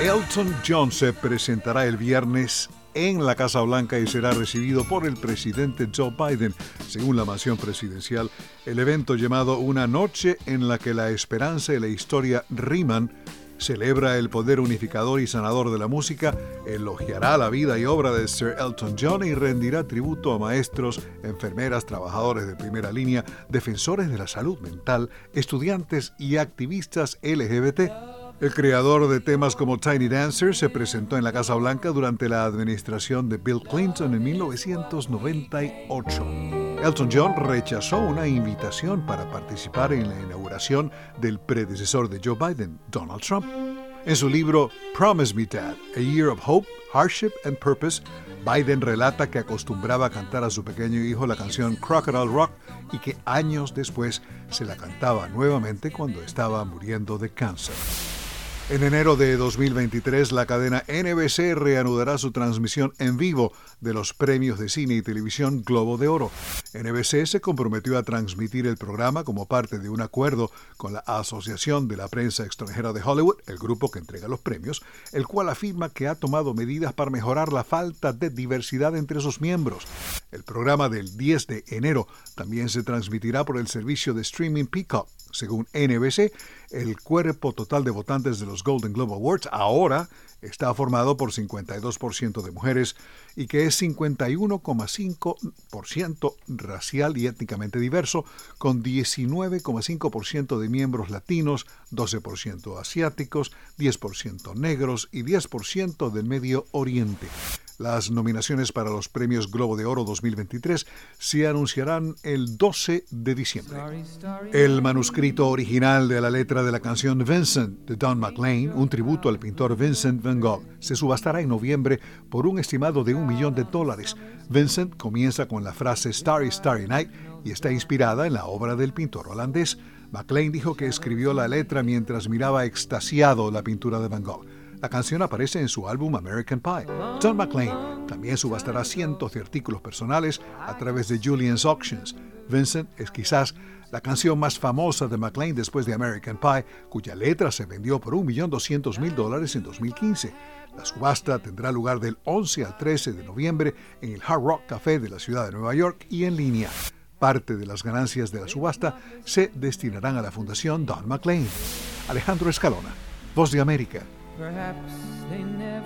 Elton John se presentará el viernes en la Casa Blanca y será recibido por el presidente Joe Biden. Según la mansión presidencial, el evento llamado Una noche en la que la esperanza y la historia riman celebra el poder unificador y sanador de la música, elogiará la vida y obra de Sir Elton John y rendirá tributo a maestros, enfermeras, trabajadores de primera línea, defensores de la salud mental, estudiantes y activistas LGBT. El creador de temas como Tiny Dancer se presentó en la Casa Blanca durante la administración de Bill Clinton en 1998. Elton John rechazó una invitación para participar en la inauguración del predecesor de Joe Biden, Donald Trump. En su libro Promise Me Dad, A Year of Hope, Hardship and Purpose, Biden relata que acostumbraba a cantar a su pequeño hijo la canción Crocodile Rock y que años después se la cantaba nuevamente cuando estaba muriendo de cáncer. En enero de 2023, la cadena NBC reanudará su transmisión en vivo de los premios de cine y televisión Globo de Oro. NBC se comprometió a transmitir el programa como parte de un acuerdo con la Asociación de la Prensa Extranjera de Hollywood, el grupo que entrega los premios, el cual afirma que ha tomado medidas para mejorar la falta de diversidad entre sus miembros. El programa del 10 de enero también se transmitirá por el servicio de streaming Peacock. Según NBC, el cuerpo total de votantes de los Golden Globe Awards ahora está formado por 52% de mujeres y que es 51,5% racial y étnicamente diverso, con 19,5% de miembros latinos, 12% asiáticos, 10% negros y 10% del Medio Oriente. Las nominaciones para los premios Globo de Oro 2023 se anunciarán el 12 de diciembre. El manuscrito original de la letra de la canción Vincent de Don McLean, un tributo al pintor Vincent Van Gogh, se subastará en noviembre por un estimado de un millón de dólares. Vincent comienza con la frase Starry Starry Night y está inspirada en la obra del pintor holandés. McLean dijo que escribió la letra mientras miraba extasiado la pintura de Van Gogh. La canción aparece en su álbum American Pie. John McClane también subastará cientos de artículos personales a través de Julian's Auctions. Vincent es quizás la canción más famosa de McLean después de American Pie, cuya letra se vendió por 1.200.000 dólares en 2015. La subasta tendrá lugar del 11 al 13 de noviembre en el Hard Rock Café de la ciudad de Nueva York y en línea. Parte de las ganancias de la subasta se destinarán a la Fundación Don McLean. Alejandro Escalona, Voz de América. Perhaps they never